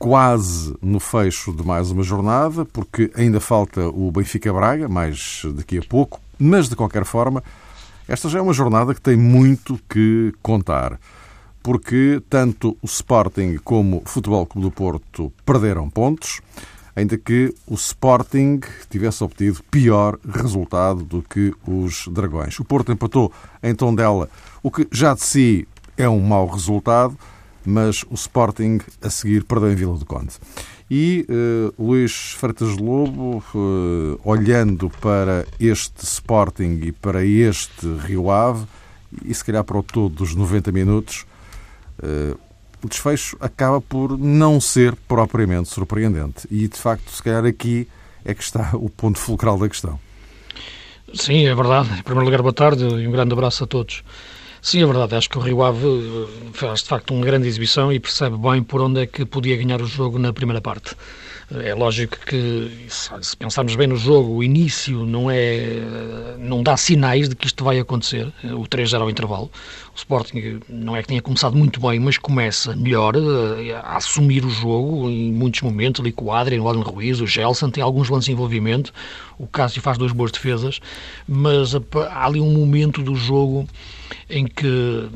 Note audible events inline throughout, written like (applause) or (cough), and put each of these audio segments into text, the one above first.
quase no fecho de mais uma jornada, porque ainda falta o Benfica-Braga, mais daqui a pouco, mas de qualquer forma, esta já é uma jornada que tem muito que contar, porque tanto o Sporting como o Futebol Clube do Porto perderam pontos ainda que o Sporting tivesse obtido pior resultado do que os Dragões. O Porto empatou em Tondela, o que já de si é um mau resultado, mas o Sporting a seguir perdeu em Vila do Conde. E uh, Luís Freitas Lobo, uh, olhando para este Sporting e para este Rio Ave, e se calhar para o todo dos 90 minutos, uh, o desfecho acaba por não ser propriamente surpreendente. E, de facto, se calhar aqui é que está o ponto fulcral da questão. Sim, é verdade. Em primeiro lugar, boa tarde e um grande abraço a todos. Sim, é verdade. Acho que o Rio Ave eh, faz de facto uma grande exibição e percebe bem por onde é que podia ganhar o jogo na primeira parte. É lógico que, se pensarmos bem no jogo, o início não é não dá sinais de que isto vai acontecer. O 3-0 ao intervalo. O Sporting não é que tenha começado muito bem, mas começa melhor eh, a assumir o jogo em muitos momentos, ali com o Adrian, o Alan Ruiz, o Gelson, tem alguns lances de envolvimento. O Cássio faz duas boas defesas, mas há ali um momento do jogo em que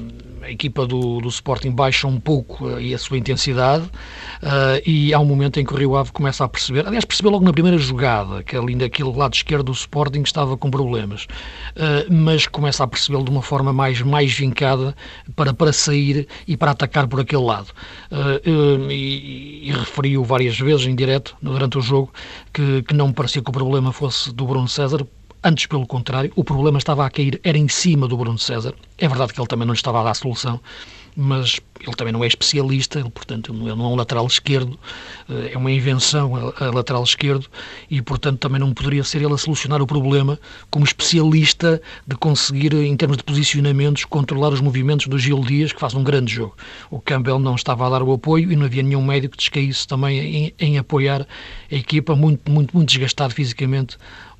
a equipa do, do Sporting baixa um pouco uh, a sua intensidade uh, e há um momento em que o Rio Ave começa a perceber, aliás, percebeu logo na primeira jogada que ali naquele lado esquerdo do Sporting estava com problemas, uh, mas começa a percebê-lo de uma forma mais, mais vincada para, para sair e para atacar por aquele lado. e, e referiu várias vezes em direto durante o jogo que, que não me parecia que o problema fosse do Bruno César, Antes, pelo contrário, o problema estava a cair, era em cima do Bruno César. É verdade que ele também não lhe estava a dar solução, mas ele também não é especialista, ele, portanto, ele não é um lateral esquerdo, eh, é uma invenção a, lateral esquerdo e, portanto, também não poderia ser ele a solucionar o problema como especialista de conseguir, em termos de posicionamentos, controlar os movimentos do Gil Dias, que faz um grande jogo. O Campbell não estava a dar o apoio e não havia nenhum médico que descaísse também em, em apoiar a equipa, muito, muito, muito desgastado fisicamente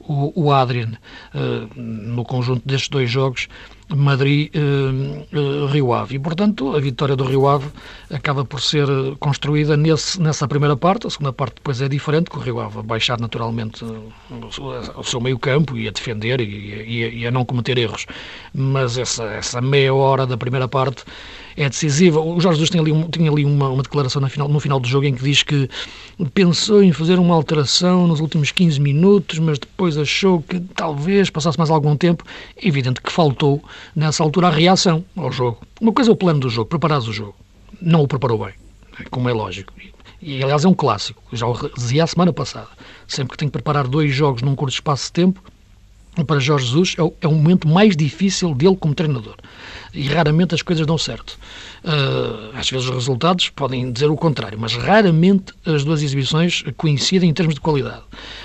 o, o Adrian uh, no conjunto destes dois jogos Madrid-Rio uh, uh, Ave. E, portanto, a vitória do Rio Ave acaba por ser construída nesse, nessa primeira parte. A segunda parte depois é diferente, com o Rio Ave a baixar naturalmente o seu meio campo e a defender e, e, e, a não cometer erros. Mas essa, essa meia hora da primeira parte é decisiva. O Jorge Jesus tinha ali, tinha ali uma, uma declaração no final, no final do jogo em que diz que pensou em fazer uma alteração nos últimos 15 minutos, mas depois achou que talvez passasse mais algum tempo. É evidente que faltou, nessa altura, a reação ao jogo. Uma coisa é o plano do jogo, preparares o jogo. Não o preparou bem, como é lógico. E, aliás, é um clássico. Já o dizia a semana passada. Sempre que tenho que preparar dois jogos num curto espaço de tempo, para Jorge Jesus é o, é o momento mais difícil dele como treinador e raramente as coisas dão certo. Uh, às vezes os resultados podem dizer o contrário, mas raramente as duas exibições coincidem em termos de qualidade.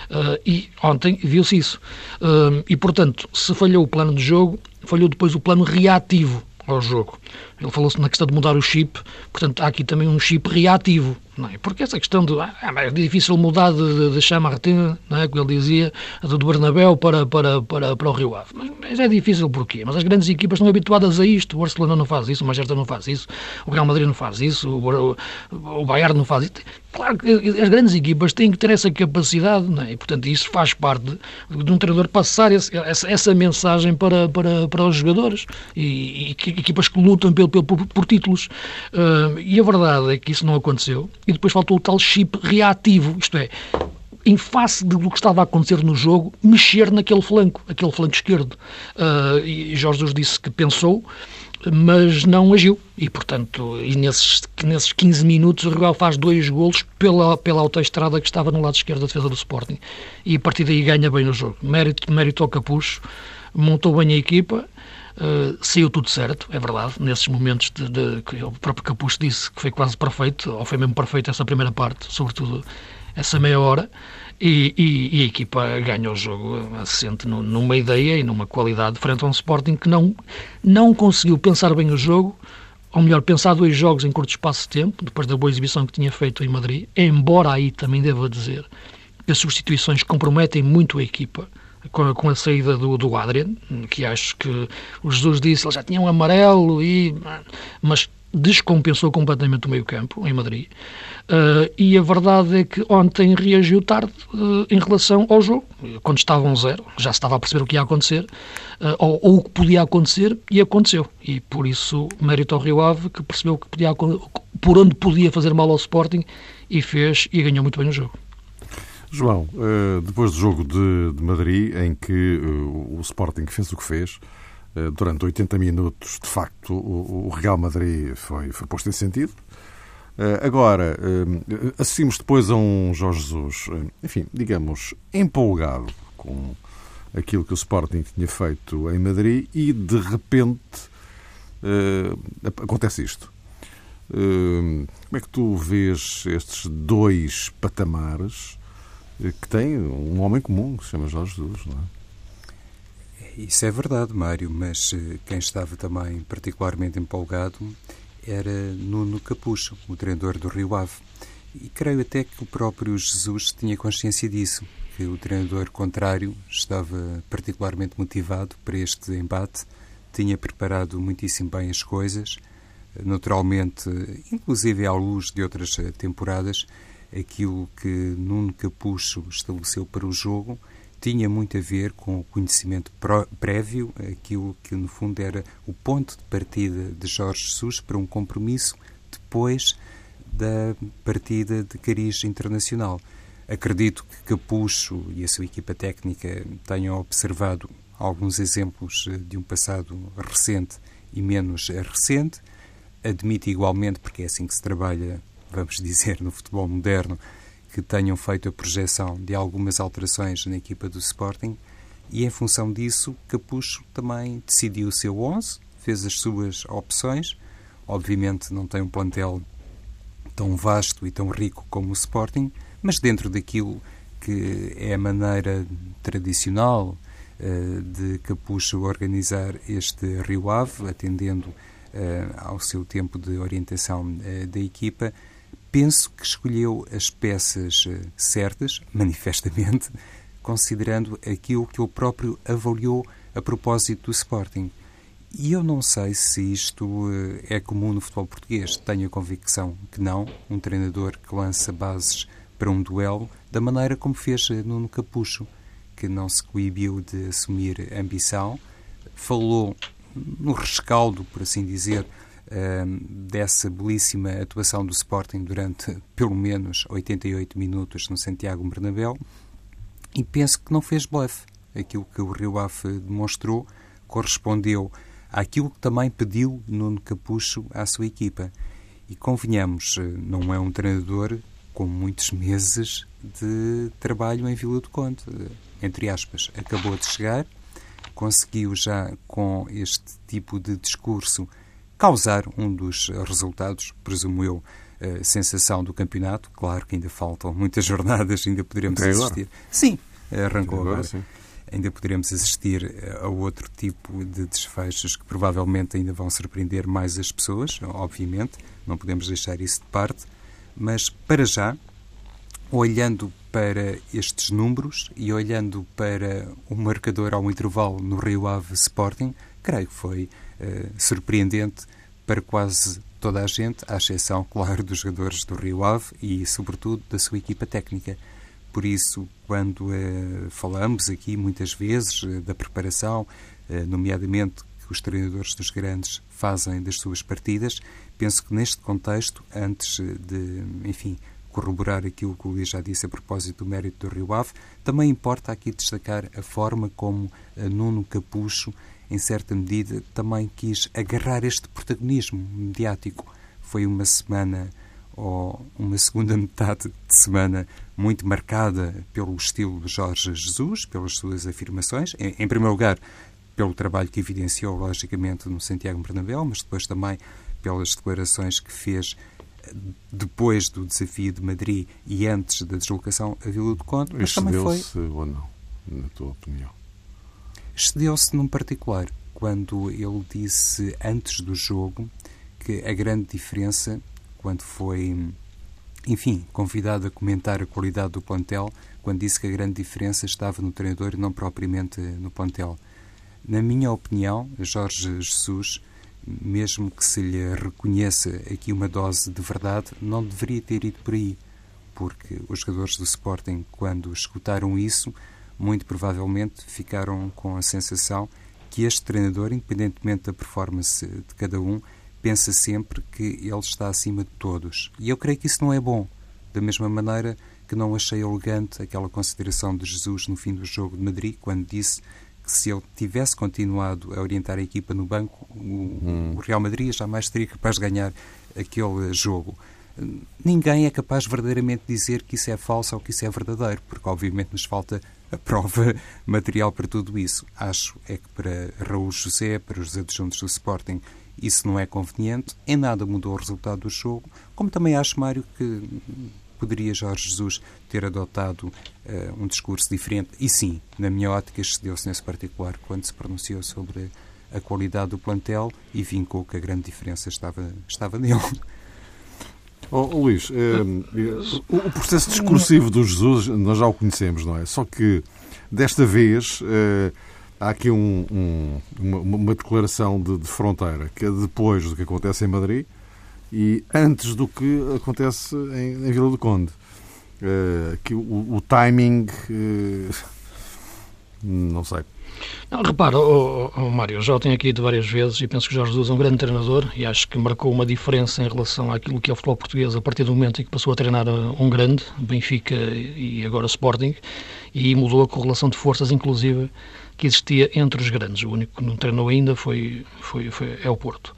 Uh, e ontem viu-se isso. Uh, e, portanto, se falhou o plano de jogo, falhou depois o plano reativo ao jogo. Ele falou-se na questão de mudar o chip, portanto há aqui também um chip reativo, não é? Porque essa questão de ah, é difícil mudar de, de, de Chamartin, não é? como ele dizia, do Bernabéu para, para, para, para o Rio Ave. Mas é difícil porquê? Mas as grandes equipas estão habituadas a isto. O Barcelona não faz isso, o Manchester não faz isso, o Real Madrid não faz isso, o, o, o Bayern não faz isso. Claro que as grandes equipas têm que ter essa capacidade, não é? E, portanto, isso faz parte de, de um treinador passar esse, essa, essa, mensagem para, para, para os jogadores e, e equipas que lutam pelo, pelo por, por, títulos. Uh, e a verdade é que isso não aconteceu. E depois faltou o tal chip reativo, isto é, em face do que estava a acontecer no jogo, mexer naquele flanco, aquele flanco esquerdo. Uh, e Jorge Jesus disse que pensou, mas não agiu. E, portanto, e nesses, nesses 15 minutos o Rio faz dois golos pela, pela autoestrada que estava no lado esquerdo da defesa do Sporting. E a partir daí ganha bem no jogo. Mérito, mérito ao Capucho, montou bem a equipa, uh, saiu tudo certo, é verdade, nesses momentos de, de, que o próprio Capucho disse que foi quase perfeito, ou foi mesmo perfeito essa primeira parte, sobretudo essa meia hora e, e, e a equipa ganha o jogo assente numa ideia e numa qualidade frente a um Sporting que não, não conseguiu pensar bem o jogo, ou melhor, pensar dois jogos em curto espaço de tempo, depois da boa exibição que tinha feito em Madrid, embora aí também devo dizer que as substituições comprometem muito a equipa com a, com a saída do, do Adrian, que acho que o Jesus disse, ele já tinha um amarelo, e, mas descompensou completamente o meio-campo em Madrid. Uh, e a verdade é que ontem reagiu tarde uh, em relação ao jogo, quando estava um zero, já se estava a perceber o que ia acontecer, uh, ou, ou, o que podia acontecer, e aconteceu. E por isso, mérito ao Rio Ave, que percebeu que podia, por onde podia fazer mal ao Sporting, e fez, e ganhou muito bem o jogo. João, depois do jogo de, de Madrid, em que o Sporting fez o que fez, durante 80 minutos, de facto, o Real Madrid foi, foi posto em sentido. Eh, agora, eh, assistimos depois a um Jorge Jesus, enfim, digamos, empolgado com aquilo que o Sporting tinha feito em Madrid e, de repente, acontece isto. Como é que tu vês estes dois patamares que tem um homem comum, que se chama Jorge Jesus, não é? Isso é verdade, Mário, mas eh, quem estava também particularmente empolgado era Nuno Capucho, o treinador do Rio Ave. E creio até que o próprio Jesus tinha consciência disso, que o treinador contrário estava particularmente motivado para este embate, tinha preparado muitíssimo bem as coisas, naturalmente, inclusive à luz de outras temporadas, aquilo que Nuno Capucho estabeleceu para o jogo tinha muito a ver com o conhecimento prévio, aquilo que no fundo era o ponto de partida de Jorge Jesus para um compromisso depois da partida de cariz internacional. Acredito que Capucho e a sua equipa técnica tenham observado alguns exemplos de um passado recente e menos recente. Admito igualmente, porque é assim que se trabalha, vamos dizer, no futebol moderno, que tenham feito a projeção de algumas alterações na equipa do Sporting e, em função disso, Capucho também decidiu o seu 11, fez as suas opções. Obviamente não tem um plantel tão vasto e tão rico como o Sporting, mas dentro daquilo que é a maneira tradicional uh, de Capucho organizar este Rio Ave, atendendo uh, ao seu tempo de orientação uh, da equipa, penso que escolheu as peças eh, certas, manifestamente, considerando aquilo que ele próprio avaliou a propósito do Sporting. E eu não sei se isto eh, é comum no futebol português. Tenho a convicção que não. Um treinador que lança bases para um duelo da maneira como fez eh, Nuno Capucho, que não se coibiu de assumir ambição, falou no rescaldo, por assim dizer, dessa belíssima atuação do Sporting durante pelo menos 88 minutos no Santiago Bernabéu e penso que não fez blefe. Aquilo que o Rio Ave demonstrou correspondeu àquilo que também pediu Nuno Capucho à sua equipa. E convenhamos, eh, não é um treinador com muitos meses de trabalho em Vila do Conde. Entre aspas, acabou de chegar, conseguiu já com este tipo de discurso causar um dos resultados, presumo eu, a sensação do campeonato. Claro que ainda faltam muitas (laughs) jornadas, ainda poderemos Até assistir. Agora. Sim, arrancou agora. agora. Ainda poderemos assistir a outro tipo de desfechos que provavelmente ainda vão surpreender mais as pessoas, obviamente, não podemos deixar isso de parte, mas para já, olhando para estes números e olhando para o marcador ao intervalo no Rio Ave Sporting, creio que foi surpreendente para quase toda a gente, à exceção, claro, dos jogadores do Rio Ave e, sobretudo, da sua equipa técnica. Por isso, quando uh, falamos aqui muitas vezes uh, da preparação, nomeadamente que os treinadores dos grandes fazem das suas partidas, penso que neste contexto, antes de, enfim, corroborar aquilo que o Luís já disse a propósito do mérito do Rio Ave, também importa aqui destacar a forma como Nuno Capucho em certa medida, também quis agarrar este protagonismo mediático. Foi uma semana ou uma segunda (laughs) metade de semana muito marcada pelo estilo de Jorge Jesus, pelas suas afirmações. Em, em primeiro lugar, pelo trabalho que evidenciou, logicamente, no Santiago Bernabéu, mas depois também pelas declarações que fez depois do desafio de Madrid e antes da deslocação a Vila do Conde, mas também foi... ou não, na tua opinião? Excedeu-se num particular, quando ele disse antes do jogo que a grande diferença, quando foi, enfim, convidado a comentar a qualidade do plantel, quando disse que a grande diferença estava no treinador e não propriamente no plantel. Na minha opinião, Jorge Jesus mesmo que se lhe reconheça aqui uma dose de verdade, não deveria ter ido por aí, porque os jogadores do Sporting, quando escutaram isso, muito provavelmente ficaram com a sensação que este treinador, independentemente da performance de cada um, pensa sempre que ele está acima de todos. E eu creio que isso não é bom. Da mesma maneira que não achei elegante aquela consideração de Jesus no fim do jogo de Madrid, quando disse que se ele tivesse continuado a orientar a equipa no banco, o, hum. o Real Madrid jamais seria capaz de ganhar aquele jogo. Ninguém é capaz verdadeiramente de dizer que isso é falso ou que isso é verdadeiro, porque obviamente nos falta a prova (laughs) material para tudo isso. Acho é que para Raul José, para os adjuntos do Sporting, isso não é conveniente. Em nada mudou o resultado do jogo. Como também acho, Mário, que poderia Jorge Jesus ter adotado uh, um discurso diferente? E sim, na minha ótica, excedeu-se nesse particular quando se pronunciou sobre a qualidade do plantel e vincou que a grande diferença estava, estava nele. (laughs) Oh, Luís, eh, o processo discursivo do Jesus nós já o conhecemos, não é? Só que desta vez eh, há aqui um, um, uma, uma, declaração de, de, fronteira que é depois do que acontece em Madrid e antes do que acontece em, em Vila do Conde. Uh, que o, o timing, uh, não sei. Não, repara, oh, oh, Mário, já o tenho aqui dito várias vezes e penso que Jorge Jesus é um grande treinador e acho que marcou uma diferença em relação àquilo que é o futebol português a partir do momento em que passou a treinar um grande, Benfica e agora Sporting, e mudou a correlação de forças, inclusive, que existia entre os grandes. O único que não treinou ainda foi, foi, foi é o Porto.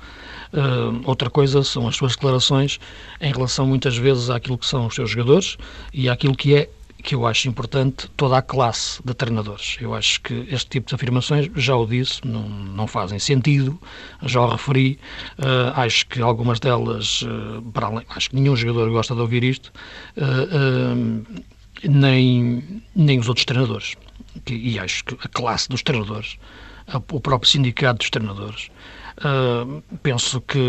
Uh, outra coisa são as suas declarações em relação muitas vezes àquilo que são os seus jogadores e àquilo que é que eu acho importante toda a classe de treinadores. Eu acho que este tipo de afirmações, já o disse, não, não fazem sentido, já o referi. Uh, acho que algumas delas, uh, para além, acho que nenhum jogador gosta de ouvir isto, uh, nem, nem os outros treinadores. e acho que a classe dos treinadores, o próprio sindicato dos treinadores, penso que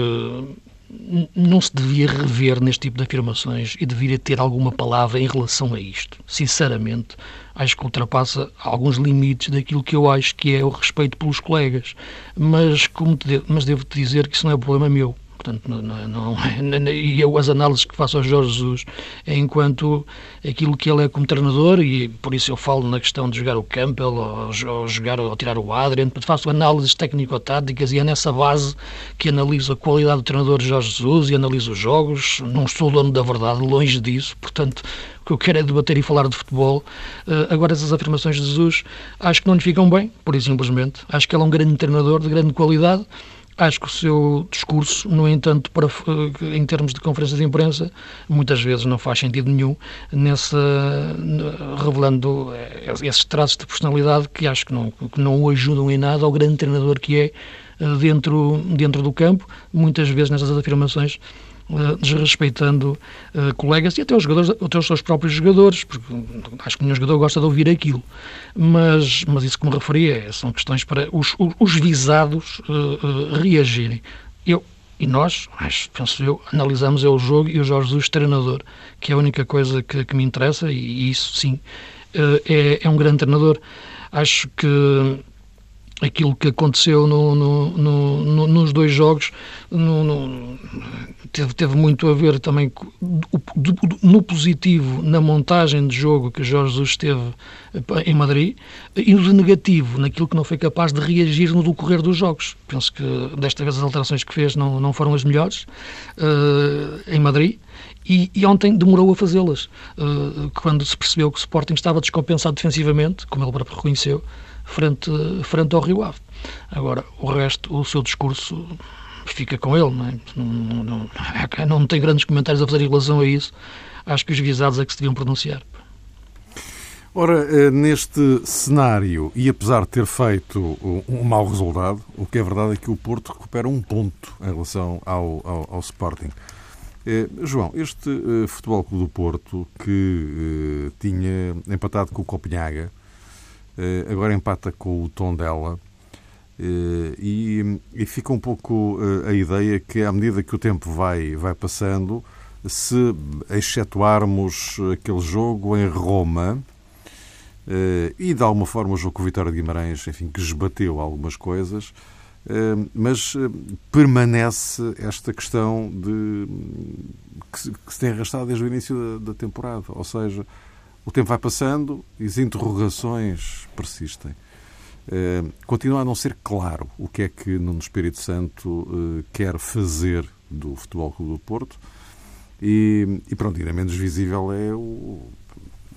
não se devia rever neste tipo de afirmações e deveria ter alguma palavra em relação a isto. Sinceramente, acho que ultrapassa alguns limites daquilo que eu acho que é o respeito pelos colegas. Mas, como de, mas devo-te dizer que isso não é problema meu. Portanto, não, não, não, e eu, as análises que faço ao Jorge Jesus é enquanto aquilo que ele é como treinador, e por isso eu falo na questão de jogar o Campbell, ou, ou jogar, ou tirar o Adrian, faço análises técnico-táticas e é nessa base que analiso a qualidade do treinador Jorge Jesus e analiso os jogos. Não sou dono da verdade, longe disso, portanto, o que eu quero é debater e falar de futebol. Uh, agora, essas afirmações de Jesus acho que não lhe ficam bem, por simplesmente. Acho que ele é um grande treinador de grande qualidade Acho que o seu discurso, no entanto, para, em termos de conferências de imprensa, muitas vezes não faz sentido nenhum, nessa, revelando eh, esses traços de personalidade que acho que não, que não o ajudam em nada ao grande treinador que é eh, dentro, dentro do campo. Muitas vezes nessas afirmações desrespeitando uh, colegas e até os, jogadores, até os seus próprios jogadores, porque acho que nenhum jogador gosta de ouvir aquilo. Mas, mas isso que me referi é, são questões para os, os visados uh, reagirem. Eu, e nós, acho, penso eu, analisamos é o jogo e o Jorge Jesus treinador, que é a única coisa que, que me interessa, e, e isso sim é, é um grande treinador. Acho que aquilo que aconteceu no, no, no, nos dois jogos teve, teve, muito a ver também no positivo na montagem de jogo que Jorge Jesus teve eh, em Madrid e no negativo naquilo que não foi capaz de reagir no decorrer dos jogos. Penso que desta vez as alterações que fez não, não foram as melhores uh, em Madrid. E, e, ontem demorou a fazê-las, uh, quando se percebeu que o Sporting estava descompensado defensivamente, como ele próprio reconheceu, frente, frente ao Rio Ave. Agora, o resto, o seu discurso fica com ele, não, é? não, não, não tem grandes comentários a fazer em relação a isso. Acho que os visados é que se deviam pronunciar. Ora, eh, neste cenário, e apesar de ter feito um mau resultado, o que é verdade é que o Porto recupera um ponto em relação ao, ao, ao Sporting. Eh, João, este eh, Futebol Clube do Porto que eh, tinha empatado com o Copenhaga, agora empata com o Tondela eh, e, e, fica um pouco eh, a ideia que à medida que o tempo vai, vai passando, se excetuarmos aquele jogo em Roma e de alguma forma o jogo com o Vitória de Guimarães, enfim, que esbateu algumas coisas, mas permanece esta questão de que se tem arrastado desde o início da, temporada. Ou seja, o tempo vai passando e as interrogações persistem. continua a não ser claro o que é que Nuno Espírito Santo quer fazer do Futebol Clube do Porto e, e pronto, ainda menos visível é o,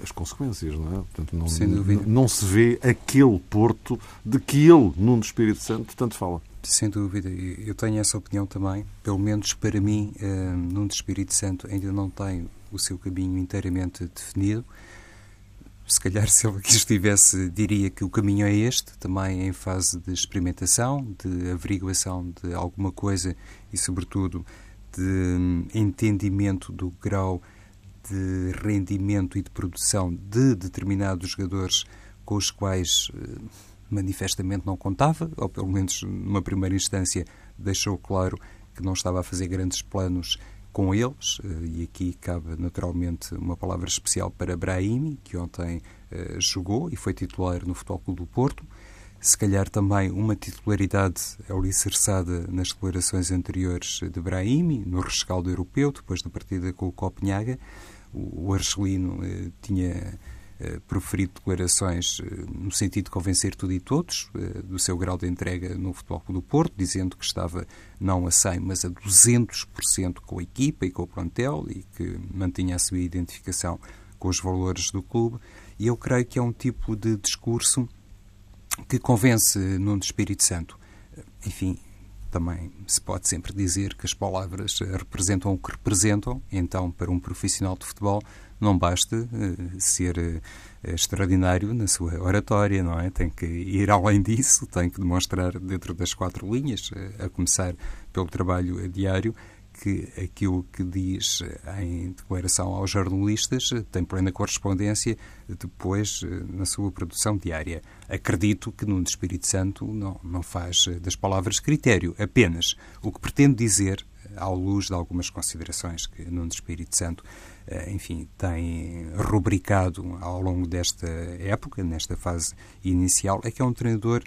as consequências, não é? Portanto, não, Sem dúvida. Não, não se vê aquele Porto de que ele, Nuno Espírito Santo, tanto fala. Sem dúvida, eu tenho essa opinião também. Pelo menos para mim, uh, Nuno Espírito Santo ainda não tem o seu caminho inteiramente definido. Se calhar, se ele aqui estivesse, diria que o caminho é este, também em fase de experimentação, de averiguação de alguma coisa e, sobretudo, de hum, entendimento do grau de rendimento e de produção de determinados jogadores com os quais eh, manifestamente não contava, ou pelo menos numa primeira instância deixou claro que não estava a fazer grandes planos com eles, eh, e aqui cabe naturalmente uma palavra especial para Brahimi, que ontem uh, jogou e foi titular no Futebol Clube do Porto. Se calhar também uma titularidade alicerçada nas declarações anteriores de Brahimi, no rescaldo europeu, depois da partida com o Copenhaga o argelino eh, tinha eh, proferido declarações eh, no sentido de convencer tudo e todos do seu grau de entrega no Futebol Clube do Porto, dizendo que estava não a 100, mas a 200% com a equipa e com o plantel e que mantinha a sua identificação com os valores do clube. E eu creio que é um tipo de discurso que convence Nuno Espírito Santo. Enfim, também se pode sempre dizer que as palavras representam o que representam, então, para um profissional de futebol, não basta uh, ser uh, extraordinário na sua oratória, não é? Tem que ir além disso, tem que demonstrar dentro das quatro linhas, uh, a começar pelo trabalho diário, que aquilo que diz em declaração aos jornalistas tem plena correspondência depois na sua produção diária. Acredito que no Espírito Santo não, não faz das palavras critério, apenas o que pretende dizer à luz de algumas considerações que Nuno Espírito Santo, eh, enfim, tem rubricado ao longo desta época, nesta fase inicial, é que é um treinador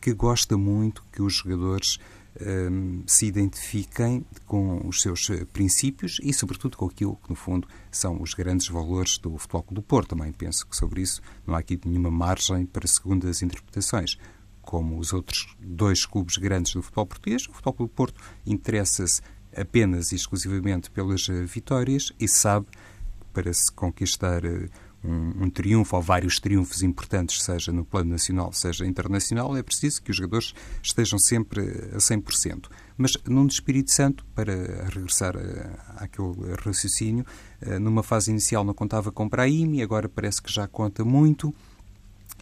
que gosta muito que os jogadores um, se identifiquem com os seus eh, princípios e, sobretudo, com aquilo que, no fundo, são os grandes valores do Futebol do Porto. Também penso que sobre isso não há aqui nenhuma margem para segundas interpretações. Como os outros dois clubes grandes do futebol português, o Futebol do Porto interessa-se apenas e exclusivamente pelas eh, vitórias e sabe para se conquistar uh, um, um, triunfo ou vários triunfos importantes, seja no plano nacional, seja internacional, é preciso que os jogadores estejam sempre a 100%. Mas num Espírito Santo, para regressar àquele raciocínio, eh, numa fase inicial não contava com Brahimi, agora parece que já conta muito.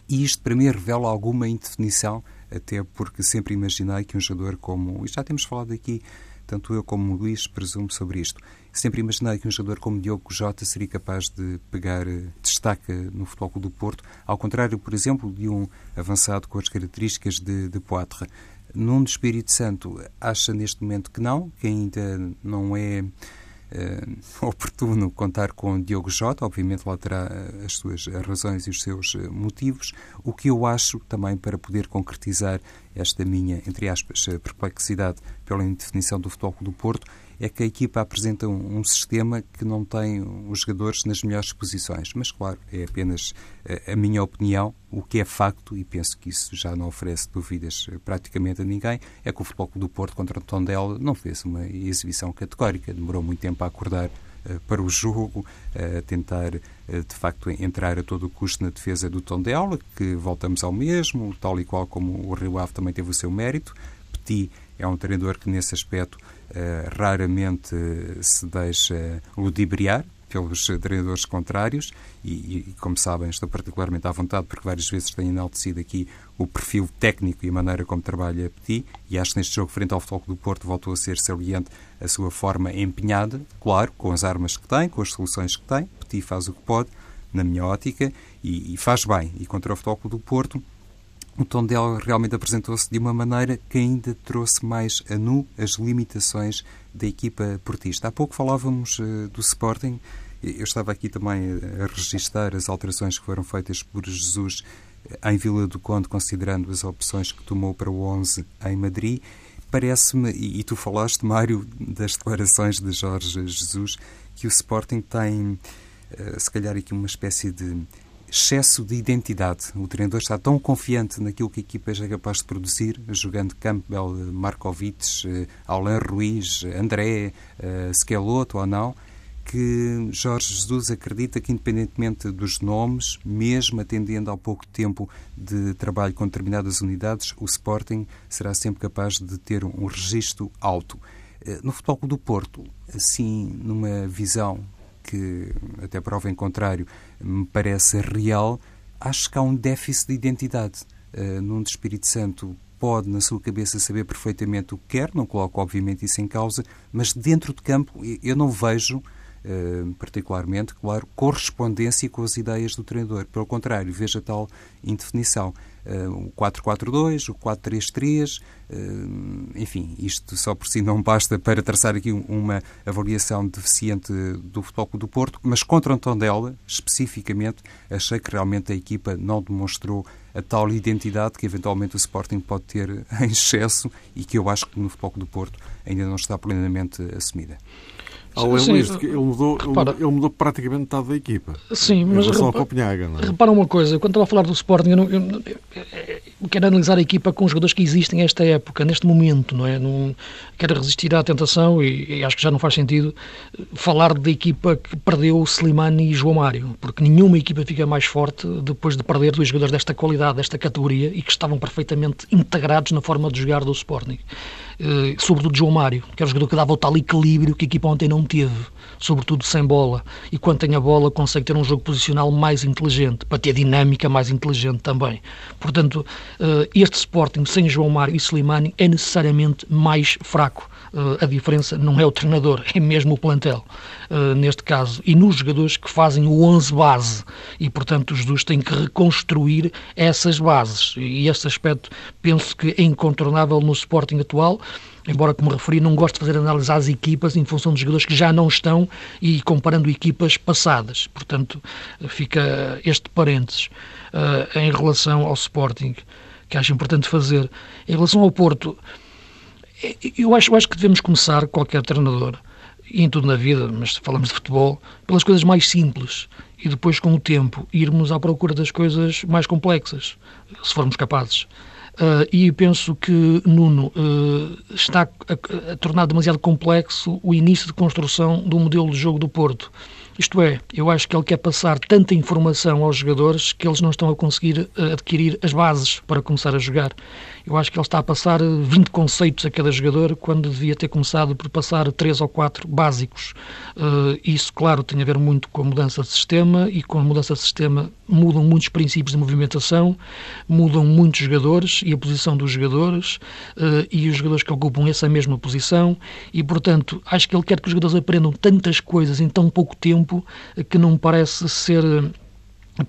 E isto para mim revela alguma indefinição, até porque sempre imaginei que um jogador como. E já temos falado aqui tanto eu como o Luís presumo sobre isto. Sempre imaginei que um jogador como Diogo Jota seria capaz de pegar eh, destaca no Futebol do Porto, ao contrário, por exemplo, de um avançado com as características de, de Poitre. Nuno Espírito Santo acha neste momento que não, que ainda não é uh, (laughs) oportuno contar com Diogo Jota, obviamente lá terá eh, as suas razões e os seus motivos. O que eu acho também para poder concretizar esta minha, entre aspas, perplexidade pela indefinição do Futebol do Porto é que a equipa apresenta um, um, sistema que não tem os jogadores nas melhores posições. Mas, claro, é apenas a, a minha opinião. O que é facto, e penso que isso já não oferece dúvidas praticamente a ninguém, é que o Futebol do Porto contra o Tondela não fez uma exibição categórica. Demorou muito tempo a acordar para o jogo, a tentar, uh, de facto, entrar a todo o custo na defesa do Tondela, que voltamos ao mesmo, tal e qual como o Rio Ave também teve o seu mérito. Petit é um treinador que, nesse aspecto, raramente se deixa ludibriar pelos treinadores contrários e, e, como sabem, estou particularmente à vontade porque várias vezes tenho enaltecido aqui o perfil técnico e a maneira como trabalha Petit e acho que neste jogo frente ao Futebol do Porto voltou a ser saliente a sua forma empenhada, claro, com as armas que tem, com as soluções que tem. Petit faz o que pode, na minha ótica, e, e faz bem. E contra o Futebol do Porto o tom dela realmente apresentou-se de uma maneira que ainda trouxe mais a nu as limitações da equipa portista. Há pouco falávamos uh, do Sporting. Eu estava aqui também a registar as alterações que foram feitas por Jesus eh, em Vila do Conde, considerando as opções que tomou para o 11 em Madrid. Parece-me, e tu falaste, Mário, das declarações de Jorge Jesus, que o Sporting tem, eh, se calhar, aqui uma espécie de excesso de identidade. O treinador está tão confiante naquilo que a equipa é capaz de produzir, jogando Campbell, Markovic, eh, Alain Ruiz, André, eh, Schelotto ou não, que Jorge Jesus acredita que, independentemente dos nomes, mesmo atendendo ao pouco tempo de trabalho com determinadas unidades, o Sporting será sempre capaz de ter um registro alto. Eh, no Futebol do Porto, assim, numa visão que até prova em contrário me parece real, acho que há um déficit de identidade. Uh, Nuno de Espírito Santo pode, na sua cabeça, saber perfeitamente o que quer, não coloco, obviamente, isso em causa, mas dentro de campo eu não vejo Uh, particularmente, claro, correspondência com as ideias do treinador. Pelo contrário, veja tal indefinição. Uh, o 4-4-2, o 4-3-3, uh, enfim, isto só por si não basta para traçar aqui uma avaliação deficiente do Futebol do Porto, mas contra o Tondela, especificamente, achei que realmente a equipa não demonstrou a tal identidade que eventualmente o Sporting pode ter (laughs) em excesso e que eu acho que no Futebol do Porto ainda não está plenamente assumida. Além sim, ele mudou, repara, ele mudou praticamente metade da equipa. Sim, mas repara, Copenhaga, não é? repara uma coisa, quando estava a falar do Sporting, eu, não, eu, eu, eu, quero analisar a equipa com os jogadores que existem nesta época, neste momento, não é? Não, quero resistir à tentação e, e, acho que já não faz sentido falar da equipa que perdeu o Slimani e João Mário, porque nenhuma equipa fica mais forte depois de perder dois jogadores desta qualidade, desta categoria e que estavam perfeitamente integrados na forma de jogar do Sporting. Eh, sobretudo João Mário, que era o jogador que dava o tal equilíbrio que a equipa ontem não teve, sobretudo sem bola. E quando tem a bola, consegue ter um jogo posicional mais inteligente, para ter dinâmica mais inteligente também. Portanto, eh, este Sporting sem João Mário e Slimani é necessariamente mais fraco. Uh, a diferença não é o treinador, é mesmo o plantel, uh, neste caso, e nos jogadores que fazem o 11 base. E, portanto, os Jesus têm que reconstruir essas bases. E esse aspecto penso que é incontornável no Sporting atual embora como referi, não gosto de fazer análise às equipas em função dos jogadores que já não estão e comparando equipas passadas. Portanto, fica este parênteses uh, em relação ao Sporting, que acho importante fazer. Em relação ao Porto, eu acho, eu acho que devemos começar, qualquer treinador, e em tudo na vida, mas falamos de futebol, pelas coisas mais simples e depois, com o tempo, irmos à procura das coisas mais complexas, se formos capazes. Uh, e penso que Nuno uh, está a, a, tornar demasiado complexo o início de construção do modelo de jogo do Porto. Isto é, eu acho que ele quer passar tanta informação aos jogadores que eles não estão a conseguir uh, adquirir as bases para começar a jogar. Eu acho que ele está a passar 20 eh, conceitos a cada jogador quando devia ter começado por passar 3 ou 4 básicos. Uh, isso, claro, tem a ver muito com a mudança de sistema e com a mudança de sistema mudam muitos princípios de movimentação, mudam muitos jogadores e a posição dos jogadores uh, e os jogadores que ocupam essa mesma posição e, portanto, acho que ele quer que os jogadores aprendam tantas coisas em tão pouco tempo que não parece ser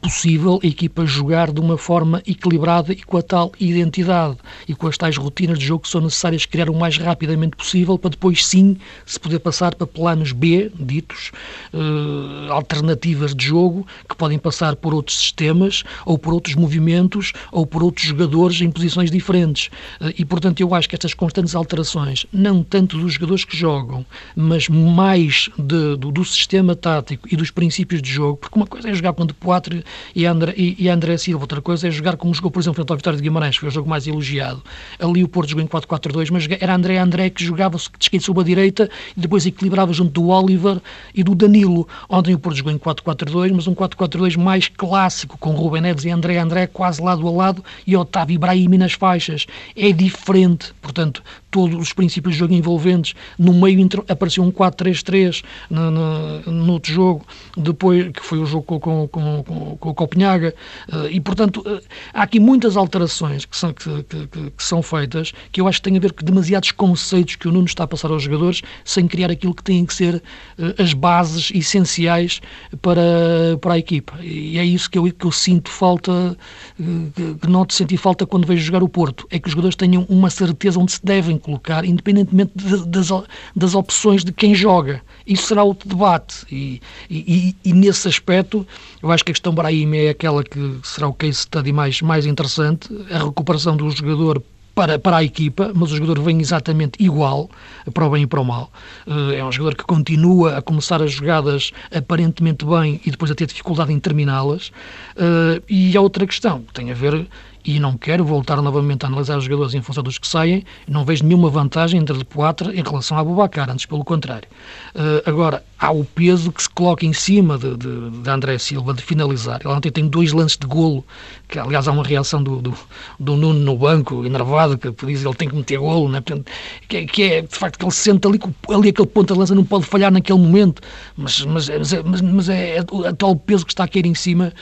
possível a equipa jogar de uma forma equilibrada e com a tal identidade e com as tais rotinas de jogo que são necessárias criar o mais rapidamente possível para depois sim se poder passar para planos B, ditos, eh, alternativas de jogo, que podem passar por outros sistemas ou por outros movimentos ou por outros jogadores em posições diferentes. Eh, e, portanto, eu acho que estas constantes alterações, não tanto dos jogadores que jogam, mas mais de, do, do sistema tático e dos princípios de jogo, porque uma coisa é jogar de 4 e, André, e, e André Silva. Outra coisa é jogar como jogou, por exemplo, frente ao Vitória de Guimarães, foi o jogo mais elogiado. Ali o Porto jogou em 4-4-2, mas era André André que jogava de esquerda sobre a direita e depois equilibrava junto do Oliver e do Danilo. Ontem o Porto jogou em 4-4-2, mas um 4-4-2 mais clássico, com Rubem Neves e André André quase lado a lado e Otávio Ibrahim nas faixas. É diferente, portanto, todos os princípios de jogo envolventes. No meio apareceu um 4-3-3 no, no, no, outro jogo, depois que foi o jogo com, com, com, com o Copenhaga. Eh, e, portanto, eh, há aqui muitas alterações que são, que, que, que, são feitas que eu acho que têm a ver com demasiados conceitos que o Nuno está a passar aos jogadores sem criar aquilo que têm que ser eh, as bases essenciais para, para a equipa. E é isso que eu, que eu sinto falta, que noto sentir falta quando vejo jogar o Porto. É que os jogadores tenham uma certeza onde se devem colocar, independentemente de, das, das opções de quem joga. Isso será outro debate. E, e, e, nesse aspecto, eu acho que a questão Brahim é aquela que será o case study mais, mais interessante. A recuperação do jogador para, para a equipa, mas o jogador vem exatamente igual, para o bem e para o mal. Eh, é um jogador que continua a começar as jogadas aparentemente bem e depois a ter dificuldade em terminá-las. Eh, e a outra questão tem a ver e não quero voltar novamente a analisar os jogadores em função dos que saem, não vejo nenhuma vantagem entre o Poatra em relação a Bubacar, antes pelo contrário. Uh, agora, há o peso que se coloca em cima de, de, de André Silva de finalizar. Ele ontem tem dois lances de golo, que aliás há uma reação do, do, do Nuno no banco, enervado, que diz que ele tem que meter golo, né? Portanto, que, que, é de facto que ele se sente ali, ali aquele ponto de lança não pode falhar naquele momento, mas, mas, mas, é, mas, mas é, é o tal peso que está a cair em cima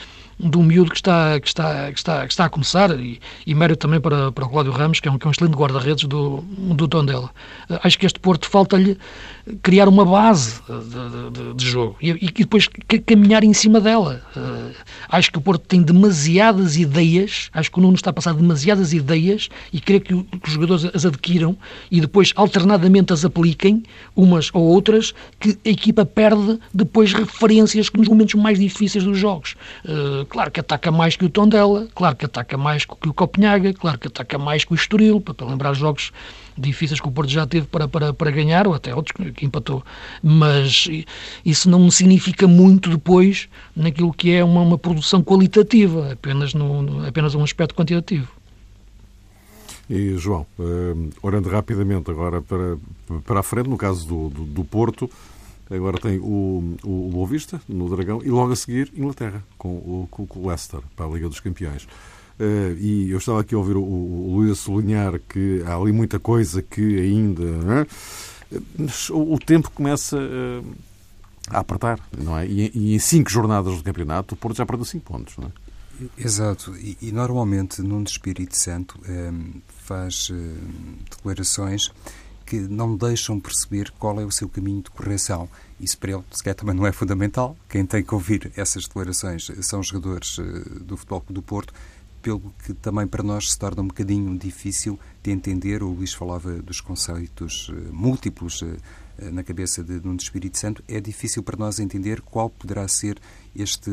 do miúdo que está, que está, que está, que está a começar e, e mérito também para, para o Cláudio Ramos, que é um, que é um excelente guarda-redes do, do Tondela. Acho que este Porto falta-lhe criar uma base de, de, de jogo e, e, depois caminhar em cima dela. Acho que o Porto tem demasiadas ideias, acho que o Nuno está a passar demasiadas ideias e querer que, os jogadores as adquiram e depois alternadamente as apliquem, umas ou outras, que a equipa perde depois referências que nos momentos mais difíceis dos jogos. Uh, claro que ataca mais que o Tondela, claro que ataca mais que o Copenhaga, claro que ataca mais que o Estoril, para lembrar jogos difíceis que o Porto já teve para, para, para ganhar, ou até outros que empatou. Mas isso não significa muito depois naquilo que é uma, uma produção qualitativa, apenas, no, apenas um aspecto quantitativo. E, João, uh, olhando rapidamente agora para, para a frente, no caso do, do, do Porto, agora tem o, o, o Boa Vista, no Dragão, e logo a seguir Inglaterra, com o, com o Leicester, para a Liga dos Campeões. Uh, e eu estava aqui a ouvir o, o, Luís sublinhar que há ali muita coisa que ainda. É? O, o, tempo começa uh, a apertar, não é? E, e, em cinco jornadas do campeonato o Porto já perdeu cinco pontos, não é? Exato, e, e normalmente Nuno Espírito Santo ehm, faz declarações que não deixam perceber qual é o seu caminho de correção. Isso para ele, sequer, também não é fundamental. Quem tem que ouvir essas declarações são os jogadores do Futebol do Porto, pelo que também para nós se torna um bocadinho difícil de entender. O Luís falava dos conceitos eh, múltiplos eh, eh, na cabeça de Nuno Espírito Santo. É difícil para nós entender qual poderá ser este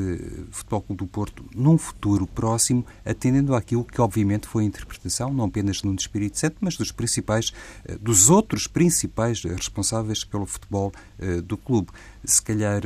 Futebol Clube do Porto num futuro próximo, atendendo àquilo que obviamente foi a interpretação, não apenas de Nuno Espírito Santo, mas dos principais, dos outros principais responsáveis pelo futebol do clube. Se calhar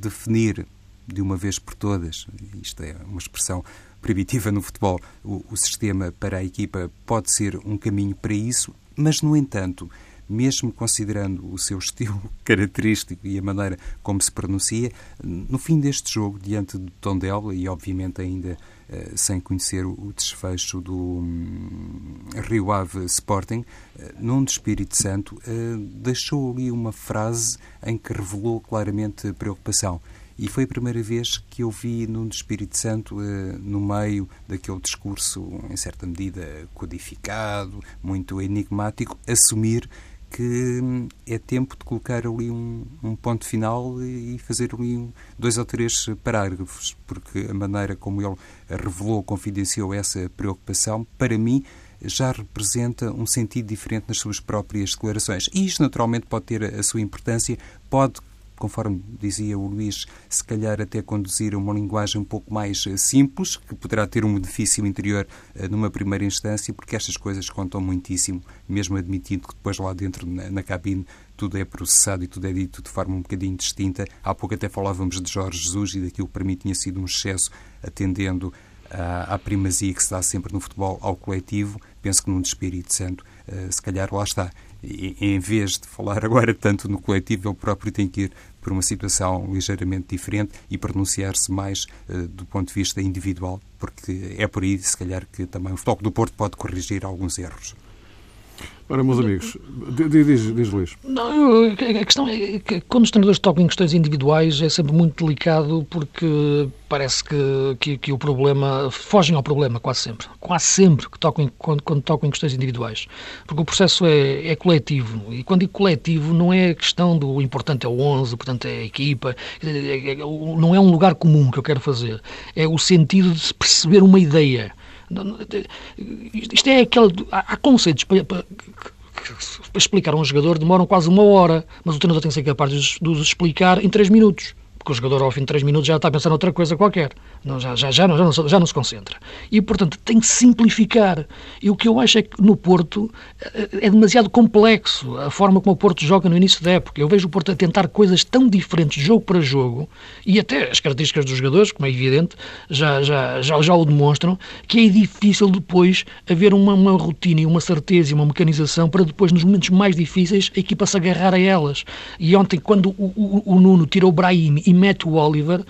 definir de uma vez por todas, isto é uma expressão primitiva no futebol, o, o sistema para a equipa pode ser um caminho para isso, mas, no entanto, mesmo considerando o seu (laughs) estilo característico e a maneira como se pronuncia, no fim deste jogo, diante do Tondela, e obviamente ainda uh, sem conhecer o, desfecho do um, Rio Ave Sporting, uh, num de Espírito Santo, uh, deixou ali uma frase em que revelou claramente preocupação. E foi a primeira vez que eu vi Nuno Espírito Santo eh, no meio daquele discurso, em certa medida, codificado, muito enigmático, assumir que hum, é tempo de colocar ali um, um ponto final e fazer ali um, dois ou três parágrafos, porque a maneira como ele revelou, confidenciou essa preocupação, para mim, já representa um sentido diferente nas suas próprias declarações. E isto, naturalmente, pode ter a sua importância, pode conforme dizia o Luís, se calhar até conduzir a uma linguagem um pouco mais eh, simples, que poderá ter um benefício interior uh, numa primeira instância, porque estas coisas contam muitíssimo, mesmo admitindo que depois lá dentro na, na cabine tudo é processado e tudo é dito de forma um bocadinho distinta. Há pouco até falávamos de Jorge Jesus e daquilo que para mim tinha sido um excesso, atendendo à, primazia que se dá sempre no futebol ao coletivo. Penso que num Espírito Santo, uh, se calhar lá está. Em vez de falar (laughs) agora tanto no coletivo, ele próprio tem que ir por uma situação ligeiramente diferente e pronunciar-se mais uh, do ponto de vista individual, porque é por aí, se calhar, que também o Futebol do Porto pode corrigir alguns erros. Ora, meus amigos, diz, diz Luís. Não, a questão é que quando os treinadores tocam em questões individuais é sempre muito delicado porque parece que, que, que, o problema. fogem ao problema quase sempre. Quase sempre que tocam, quando, quando tocam em questões individuais. Porque o processo é, é coletivo. E quando digo coletivo, não é a questão do importante é o 11, portanto é a equipa. É, é, não é um lugar comum que eu quero fazer. É o sentido de se perceber uma ideia isto é aquele. Há, conceitos para, para, para explicar a um jogador demoram quase uma hora, mas o treinador tem que ser capaz de os explicar em três minutos porque o jogador ao fim de 3 minutos já está a pensar noutra coisa qualquer, não, já, já, já, não, já, não, já não se concentra. E, portanto, tem que simplificar. E o que eu acho é que no Porto eh, é demasiado complexo a forma como o Porto joga no início da época. Eu vejo o Porto a tentar coisas tão diferentes jogo para jogo, e até as características dos jogadores, como é evidente, já, já, já, já o demonstram, que é difícil depois haver uma, uma rotina e uma certeza e uma mecanização para depois, nos momentos mais difíceis, a equipa se agarrar a elas. E ontem, quando o, o, o Nuno tirou o Brahim e mete o Oliver,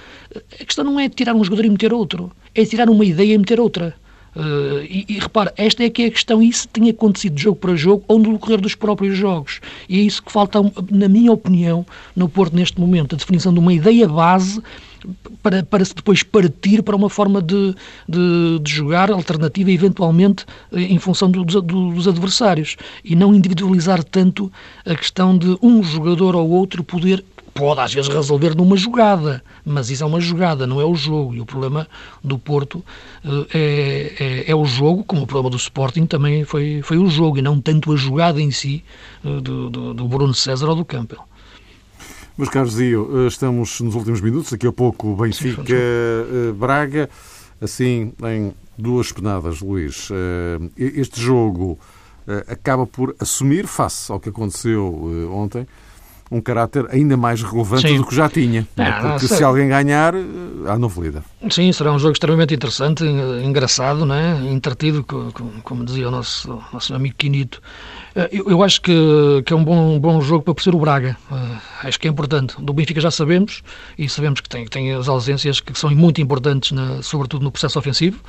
a questão não é tirar um jogador e meter outro, é tirar uma ideia e meter outra. Uh, e, e repara, esta é que é a questão, e isso tem acontecido de jogo para jogo ou no decorrer dos próprios jogos. E é isso que falta, na minha opinião, no Porto neste momento, a definição de uma ideia base para, para se depois partir para uma forma de, de, de jogar alternativa, eventualmente em função do, do, dos adversários, e não individualizar tanto a questão de um jogador ou outro poder pode às vezes resolver numa jogada, mas isso é uma jogada, não é o jogo. E o problema do Porto uh, é, é, é, o jogo, como o problema do Sporting também foi, foi o jogo, e não tanto a jogada em si uh, do, do, do, Bruno César ou do Campbell. Meus caros Dio, eh, estamos nos últimos minutos, daqui a pouco Benfica-Braga, assim em duas penadas, Luís. Este jogo acaba por assumir, face ao que aconteceu ontem, um caráter ainda mais relevante Sim. do que já tinha. É? Não, porque não, se alguém ganhar, eh, há novo líder. Sim, será um jogo extremamente interessante, engraçado, né? entretido, como dizia o nosso, nosso amigo Quinito. Eh, eu, eu acho que, que, é um bom, bom jogo para perceber o Braga. Uh, acho que é importante. Do Benfica já sabemos, e sabemos que tem, tem as ausências que são muito importantes, na, sobretudo no processo ofensivo,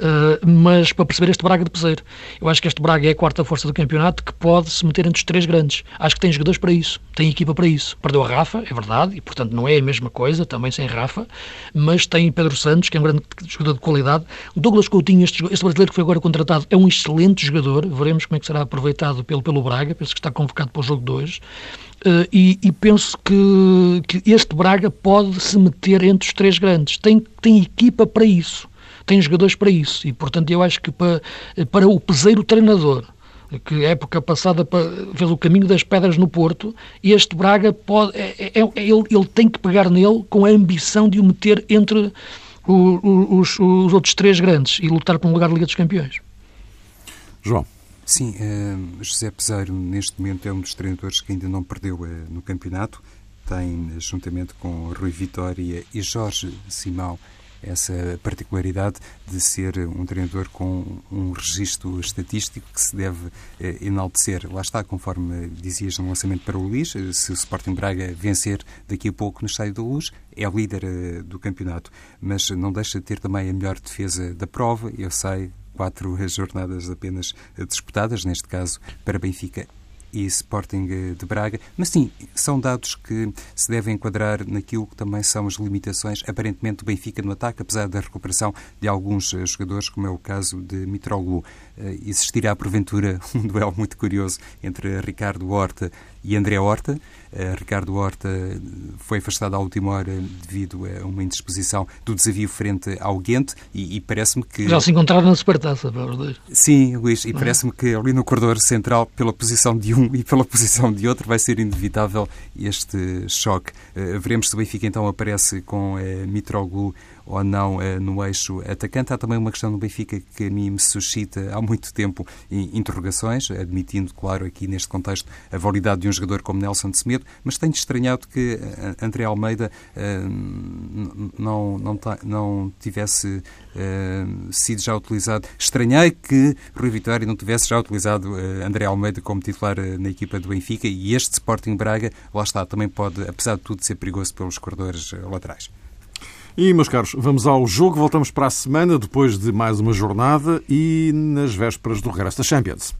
uh, mas para perceber este Braga de Peseiro. Eu acho que este Braga é a quarta força do campeonato que pode se meter entre os três grandes. Acho que tem jogadores para isso, tem equipa para isso. Perdeu a Rafa, é verdade, e portanto não é a mesma coisa, também sem Rafa, mas tem Pedro Santos, que é um grande jogador de qualidade. Douglas Coutinho, este, este brasileiro que foi agora contratado, é um excelente jogador. Veremos como é que será aproveitado pelo, pelo Braga, penso que está convocado para o jogo de hoje. Uh, e, e, penso que, que, este Braga pode se meter entre os três grandes. Tem, tem equipa para isso, tem jogadores para isso. E, portanto, eu acho que para, para o peseiro treinador, que época passada fez o caminho das pedras no Porto, este Braga pode, é, é, é, ele, ele tem que pegar nele com a ambição de o meter entre o, o, os, os outros três grandes e lutar por um lugar de Liga dos Campeões. João. Sim, uh, José Peseiro neste momento é um dos treinadores que ainda não perdeu uh, no campeonato. Tem, juntamente com Rui Vitória e Jorge Simão, essa particularidade de ser um treinador com um registro estatístico que se deve eh, enaltecer. Lá está, conforme dizias no lançamento para o Luís, se o Sporting Braga vencer daqui a pouco no Estádio da Luz, é líder eh, do campeonato, mas não deixa de ter também a melhor defesa da prova. Eu sei, quatro jornadas apenas disputadas, neste caso para Benfica e Sporting de Braga. Mas sim, são dados que se devem enquadrar naquilo que também são as limitações, aparentemente, do Benfica no ataque, apesar da recuperação de alguns eh, jogadores, como é o caso de Mitroglou. Existirá, porventura, (laughs) um duelo muito curioso entre Ricardo Horta e André Horta. Ricardo Horta foi afastado à última hora devido a uma indisposição do desafio frente ao Ghent e, e parece-me que... Já se encontraram na Supertaça, para os dois. Sim, Luís, e parece-me que ali no corredor central, pela posição de um (laughs) e pela posição de outro, vai ser inevitável este choque. veremos se o Benfica então aparece com Mitroglou ou não eh, no eixo atacante. Há também uma questão no Benfica que a mim me suscita há muito tempo interrogações, admitindo, claro, aqui neste contexto a validade de um jogador como Nelson de Semedo, mas tenho estranhado que eh, André Almeida eh, não, não, não tivesse sido já utilizado. Estranhei que Rui Vitória não tivesse já utilizado André Almeida como titular na equipa do Benfica e este Sporting Braga, lá está, também pode, apesar de tudo, ser perigoso pelos corredores laterais. E, meus caros, vamos ao jogo. Voltamos para a semana, depois de mais uma jornada e nas vésperas do regresso da Champions.